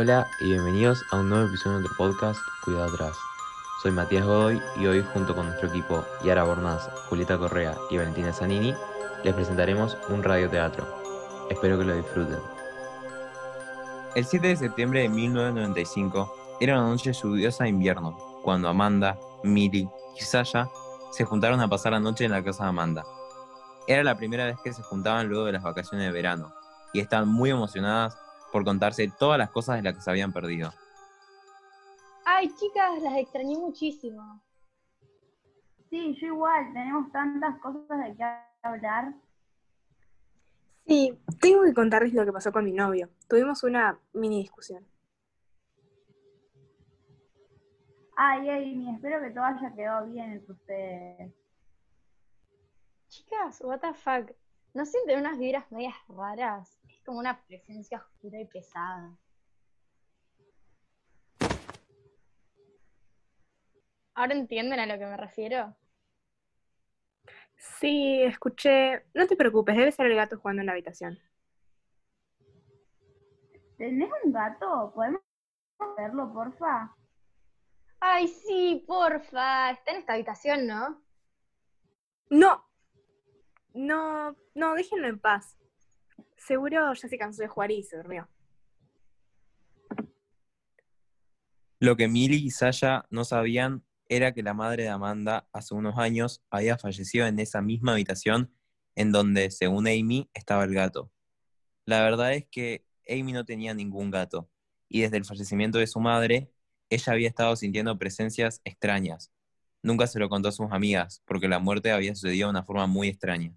Hola y bienvenidos a un nuevo episodio de nuestro podcast Cuidado Atrás. Soy Matías Godoy y hoy junto con nuestro equipo Yara Bornaz, Julieta Correa y Valentina Zanini les presentaremos un radioteatro. Espero que lo disfruten. El 7 de septiembre de 1995 era una noche lluviosa de invierno, cuando Amanda, Miri y Sasha se juntaron a pasar la noche en la casa de Amanda. Era la primera vez que se juntaban luego de las vacaciones de verano, y estaban muy emocionadas por contarse todas las cosas de las que se habían perdido. Ay, chicas, las extrañé muchísimo. Sí, yo igual, tenemos tantas cosas de qué hablar. Sí, tengo que contarles lo que pasó con mi novio. Tuvimos una mini discusión. Ay, Amy, espero que todo haya quedado bien entre ustedes. Chicas, what the fuck. ¿No sienten unas vibras medias raras? Como una presencia oscura y pesada. ¿Ahora entienden a lo que me refiero? Sí, escuché. No te preocupes, debe ser el gato jugando en la habitación. ¿Tenés un gato? ¿Podemos verlo, porfa? Ay, sí, porfa. Está en esta habitación, ¿no? No. No, no, déjenlo en paz. Seguro ya se cansó de jugar y se durmió. Lo que Millie y Sasha no sabían era que la madre de Amanda hace unos años había fallecido en esa misma habitación en donde, según Amy, estaba el gato. La verdad es que Amy no tenía ningún gato, y desde el fallecimiento de su madre, ella había estado sintiendo presencias extrañas. Nunca se lo contó a sus amigas, porque la muerte había sucedido de una forma muy extraña.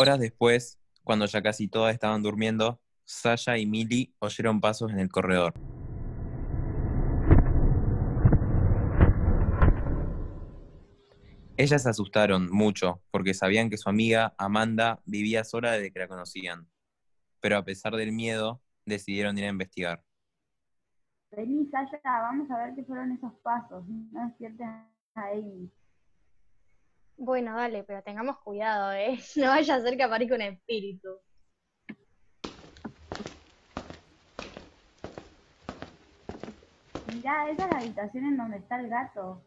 Horas después, cuando ya casi todas estaban durmiendo, Sasha y Millie oyeron pasos en el corredor. Ellas se asustaron mucho porque sabían que su amiga Amanda vivía sola desde que la conocían, pero a pesar del miedo decidieron ir a investigar. Vení, Sasha, vamos a ver qué fueron esos pasos. No despiertes a Amy. Bueno, dale, pero tengamos cuidado, ¿eh? No vaya a ser que aparezca un espíritu. Mirá, esa es la habitación en donde está el gato.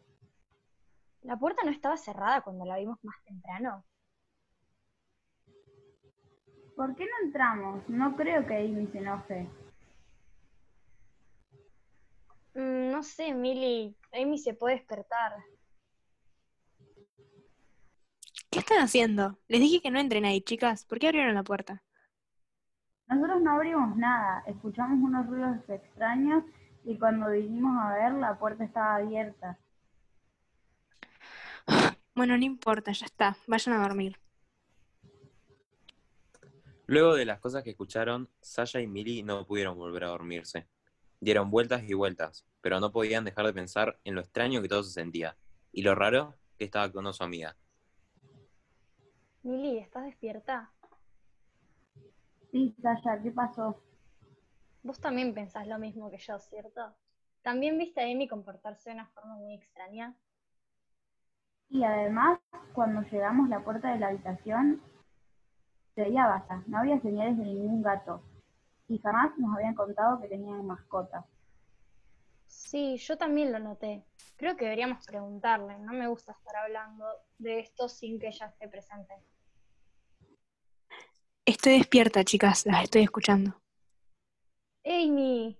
¿La puerta no estaba cerrada cuando la vimos más temprano? ¿Por qué no entramos? No creo que Amy se enoje. Mm, no sé, Millie. Amy se puede despertar. ¿Qué están haciendo? Les dije que no entren ahí, chicas. ¿Por qué abrieron la puerta? Nosotros no abrimos nada, escuchamos unos ruidos extraños y cuando vinimos a ver la puerta estaba abierta. Bueno, no importa, ya está. Vayan a dormir. Luego de las cosas que escucharon, Sasha y Millie no pudieron volver a dormirse. Dieron vueltas y vueltas, pero no podían dejar de pensar en lo extraño que todo se sentía y lo raro que estaba con su amiga. Millie, ¿estás despierta? Sí, Sasha, ¿qué pasó? Vos también pensás lo mismo que yo, ¿cierto? ¿También viste a Amy comportarse de una forma muy extraña? Y además, cuando llegamos a la puerta de la habitación, se veía vacía, no había señales de ningún gato. Y jamás nos habían contado que tenían mascotas. Sí, yo también lo noté. Creo que deberíamos preguntarle. No me gusta estar hablando de esto sin que ella esté presente. Estoy despierta, chicas. Las estoy escuchando. Amy,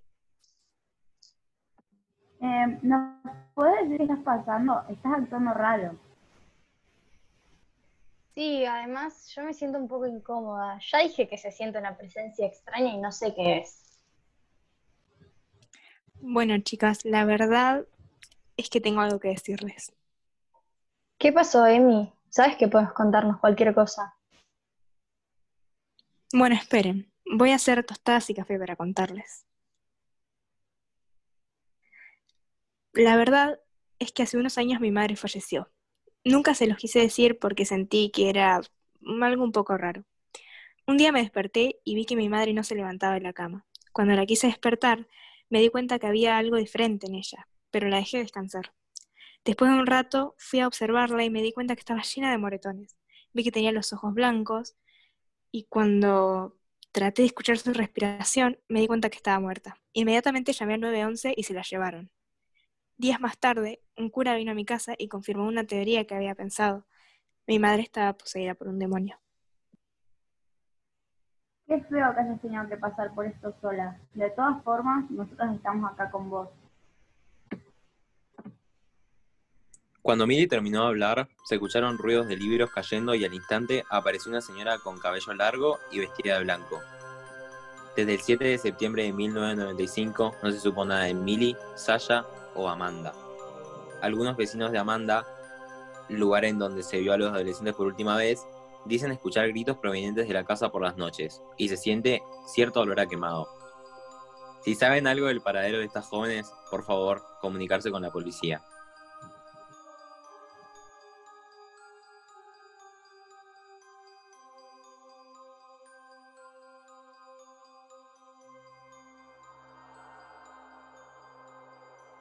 Eh, ¿Nos puedes decir qué estás pasando? Estás actuando raro. sí, además yo me siento un poco incómoda. Ya dije que se siente una presencia extraña y no sé qué es. Bueno, chicas, la verdad es que tengo algo que decirles. ¿Qué pasó, Amy? Sabes que puedes contarnos cualquier cosa. Bueno, esperen. Voy a hacer tostadas y café para contarles. La verdad es que hace unos años mi madre falleció. Nunca se los quise decir porque sentí que era algo un poco raro. Un día me desperté y vi que mi madre no se levantaba de la cama. Cuando la quise despertar, me di cuenta que había algo diferente en ella, pero la dejé descansar. Después de un rato fui a observarla y me di cuenta que estaba llena de moretones. vi que tenía los ojos blancos y cuando traté de escuchar su respiración me di cuenta que estaba muerta. Inmediatamente llamé al 911 y se la llevaron. Días más tarde, un cura vino a mi casa y confirmó una teoría que había pensado. Mi madre estaba poseída por un demonio. Qué feo que hayas tenido que pasar por esto sola. De todas formas, nosotros estamos acá con vos. Cuando Milly terminó de hablar, se escucharon ruidos de libros cayendo y al instante apareció una señora con cabello largo y vestida de blanco. Desde el 7 de septiembre de 1995 no se supo nada de Milly, Sasha o Amanda. Algunos vecinos de Amanda, lugar en donde se vio a los adolescentes por última vez, dicen escuchar gritos provenientes de la casa por las noches y se siente cierto olor a quemado. Si saben algo del paradero de estas jóvenes, por favor, comunicarse con la policía.